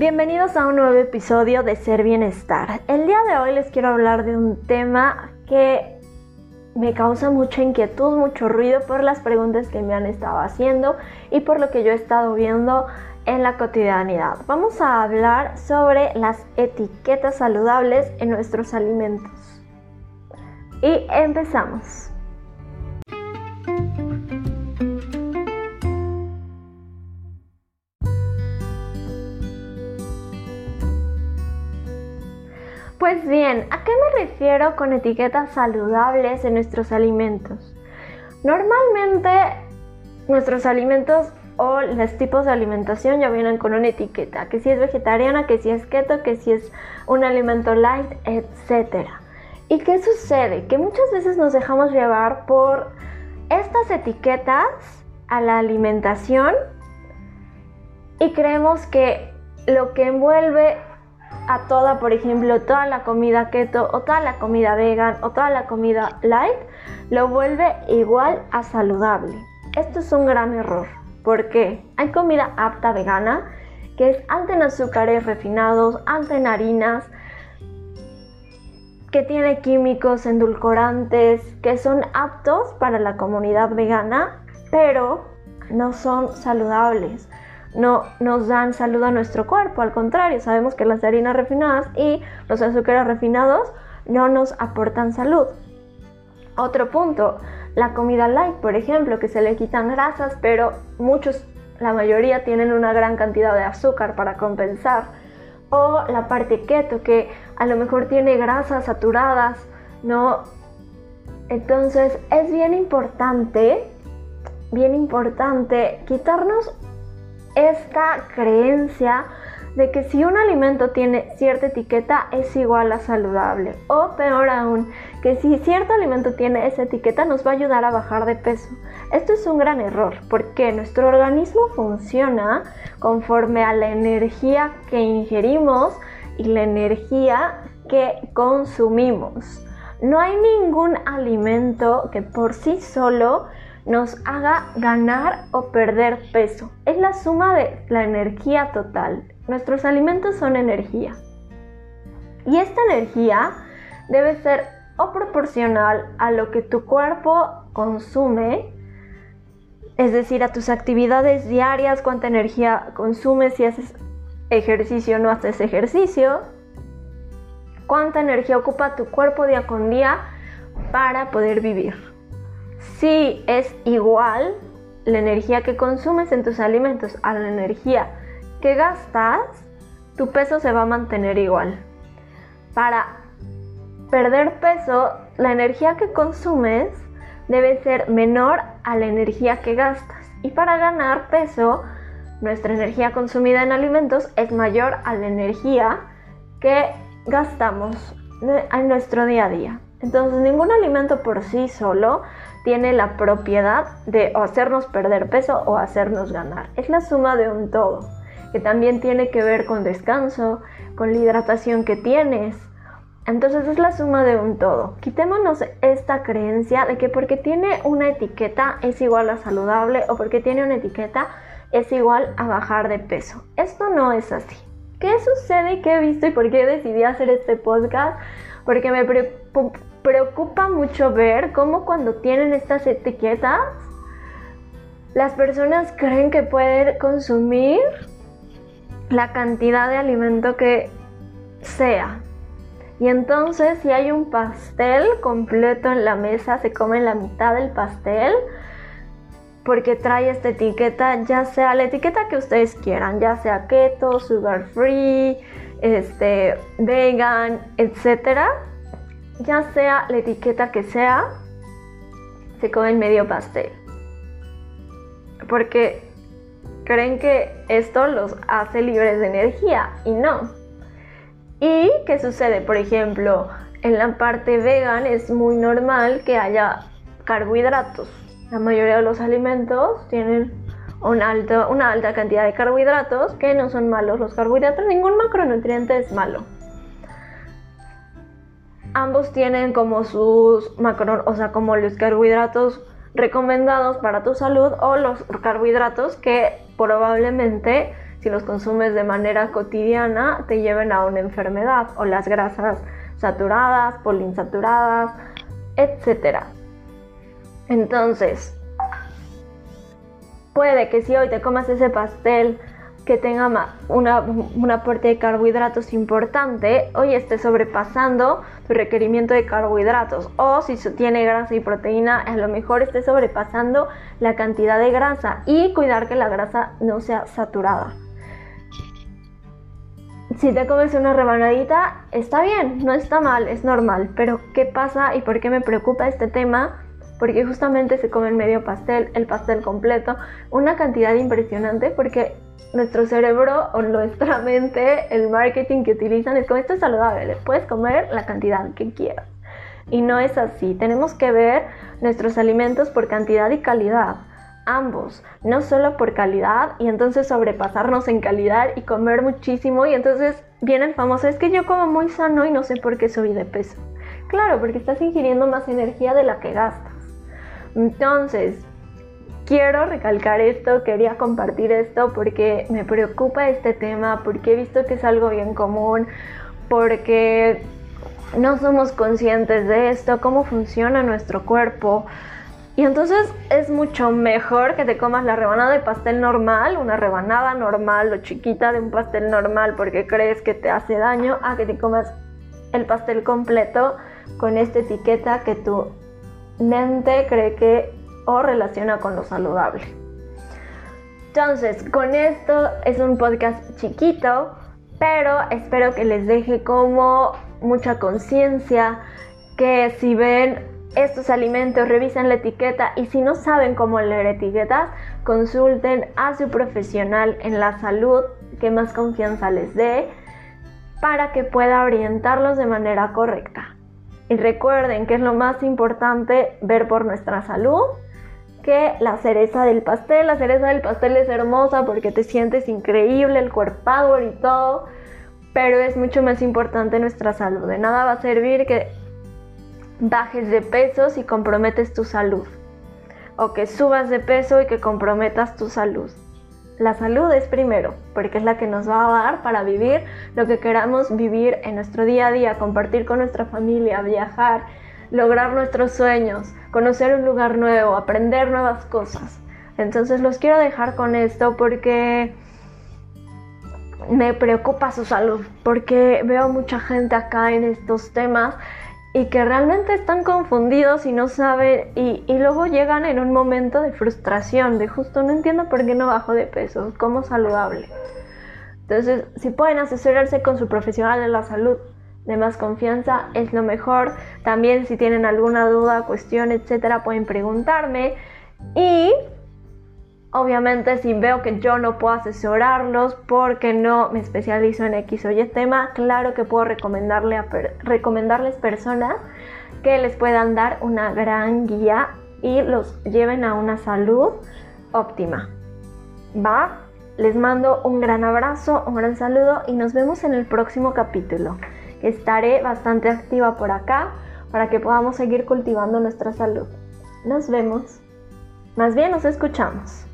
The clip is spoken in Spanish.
Bienvenidos a un nuevo episodio de Ser Bienestar. El día de hoy les quiero hablar de un tema que me causa mucha inquietud, mucho ruido por las preguntas que me han estado haciendo y por lo que yo he estado viendo en la cotidianidad. Vamos a hablar sobre las etiquetas saludables en nuestros alimentos. Y empezamos. Pues bien, ¿a qué me refiero con etiquetas saludables en nuestros alimentos? Normalmente nuestros alimentos o los tipos de alimentación ya vienen con una etiqueta, que si es vegetariana, que si es keto, que si es un alimento light, etc. ¿Y qué sucede? Que muchas veces nos dejamos llevar por estas etiquetas a la alimentación y creemos que lo que envuelve a toda, por ejemplo, toda la comida keto o toda la comida vegan o toda la comida light, lo vuelve igual a saludable. Esto es un gran error. porque Hay comida apta vegana que es alta en azúcares refinados, alta en harinas, que tiene químicos endulcorantes que son aptos para la comunidad vegana, pero no son saludables no nos dan salud a nuestro cuerpo, al contrario, sabemos que las harinas refinadas y los azúcares refinados no nos aportan salud. Otro punto, la comida light, por ejemplo, que se le quitan grasas, pero muchos, la mayoría tienen una gran cantidad de azúcar para compensar. O la parte keto, que a lo mejor tiene grasas saturadas, ¿no? Entonces es bien importante, bien importante quitarnos esta creencia de que si un alimento tiene cierta etiqueta es igual a saludable. O peor aún, que si cierto alimento tiene esa etiqueta nos va a ayudar a bajar de peso. Esto es un gran error porque nuestro organismo funciona conforme a la energía que ingerimos y la energía que consumimos. No hay ningún alimento que por sí solo nos haga ganar o perder peso. Es la suma de la energía total. Nuestros alimentos son energía. Y esta energía debe ser o proporcional a lo que tu cuerpo consume, es decir, a tus actividades diarias, cuánta energía consumes, si haces ejercicio o no haces ejercicio, cuánta energía ocupa tu cuerpo día con día para poder vivir. Si es igual la energía que consumes en tus alimentos a la energía que gastas, tu peso se va a mantener igual. Para perder peso, la energía que consumes debe ser menor a la energía que gastas. Y para ganar peso, nuestra energía consumida en alimentos es mayor a la energía que gastamos en nuestro día a día. Entonces, ningún alimento por sí solo tiene la propiedad de hacernos perder peso o hacernos ganar. Es la suma de un todo, que también tiene que ver con descanso, con la hidratación que tienes. Entonces es la suma de un todo. Quitémonos esta creencia de que porque tiene una etiqueta es igual a saludable o porque tiene una etiqueta es igual a bajar de peso. Esto no es así. ¿Qué sucede qué he visto y por qué decidí hacer este podcast? Porque me preocupa mucho ver cómo cuando tienen estas etiquetas, las personas creen que pueden consumir la cantidad de alimento que sea. Y entonces si hay un pastel completo en la mesa, se come la mitad del pastel porque trae esta etiqueta, ya sea la etiqueta que ustedes quieran, ya sea keto, sugar free, este, vegan, etcétera ya sea la etiqueta que sea, se comen medio pastel. Porque creen que esto los hace libres de energía y no. ¿Y qué sucede? Por ejemplo, en la parte vegan es muy normal que haya carbohidratos. La mayoría de los alimentos tienen una alta cantidad de carbohidratos que no son malos. Los carbohidratos, ningún macronutriente es malo ambos tienen como sus macro, o sea, como los carbohidratos recomendados para tu salud o los carbohidratos que probablemente si los consumes de manera cotidiana, te lleven a una enfermedad o las grasas saturadas, poliinsaturadas, etc. Entonces, puede que si hoy te comas ese pastel que tenga una, un aporte de carbohidratos importante, hoy esté sobrepasando tu requerimiento de carbohidratos. O si tiene grasa y proteína, a lo mejor esté sobrepasando la cantidad de grasa y cuidar que la grasa no sea saturada. Si te comes una rebanadita, está bien, no está mal, es normal. Pero ¿qué pasa y por qué me preocupa este tema? Porque justamente se come el medio pastel, el pastel completo, una cantidad impresionante porque nuestro cerebro o nuestra mente, el marketing que utilizan es como esto es saludable, puedes comer la cantidad que quieras. Y no es así, tenemos que ver nuestros alimentos por cantidad y calidad, ambos, no solo por calidad y entonces sobrepasarnos en calidad y comer muchísimo y entonces viene el famoso, es que yo como muy sano y no sé por qué subí de peso. Claro, porque estás ingiriendo más energía de la que gastas. Entonces, quiero recalcar esto, quería compartir esto porque me preocupa este tema, porque he visto que es algo bien común, porque no somos conscientes de esto, cómo funciona nuestro cuerpo. Y entonces es mucho mejor que te comas la rebanada de pastel normal, una rebanada normal o chiquita de un pastel normal porque crees que te hace daño, a que te comas el pastel completo con esta etiqueta que tu mente cree que o relaciona con lo saludable. Entonces, con esto es un podcast chiquito, pero espero que les deje como mucha conciencia, que si ven estos alimentos, revisen la etiqueta y si no saben cómo leer etiquetas, consulten a su profesional en la salud que más confianza les dé para que pueda orientarlos de manera correcta. Y recuerden que es lo más importante ver por nuestra salud que la cereza del pastel. La cereza del pastel es hermosa porque te sientes increíble, el core power y todo, pero es mucho más importante nuestra salud. De nada va a servir que bajes de peso si comprometes tu salud o que subas de peso y que comprometas tu salud. La salud es primero, porque es la que nos va a dar para vivir lo que queramos vivir en nuestro día a día, compartir con nuestra familia, viajar, lograr nuestros sueños, conocer un lugar nuevo, aprender nuevas cosas. Entonces los quiero dejar con esto porque me preocupa su salud, porque veo mucha gente acá en estos temas y que realmente están confundidos y no saben y, luego llegan en un momento de frustración, de justo no entiendo por qué no bajo de peso, como saludable. Entonces, si pueden asesorarse con su profesional de la salud, de más confianza es lo mejor. También si tienen alguna duda, cuestión, etcétera, pueden preguntarme. Y obviamente si veo que yo no puedo asesorarlos porque no me especializo en X o Y tema, claro que puedo recomendarle a recomendarles personas que les puedan dar una gran guía y los lleven a una salud óptima. ¿Va? Les mando un gran abrazo, un gran saludo y nos vemos en el próximo capítulo. Estaré bastante activa por acá para que podamos seguir cultivando nuestra salud. Nos vemos. Más bien nos escuchamos.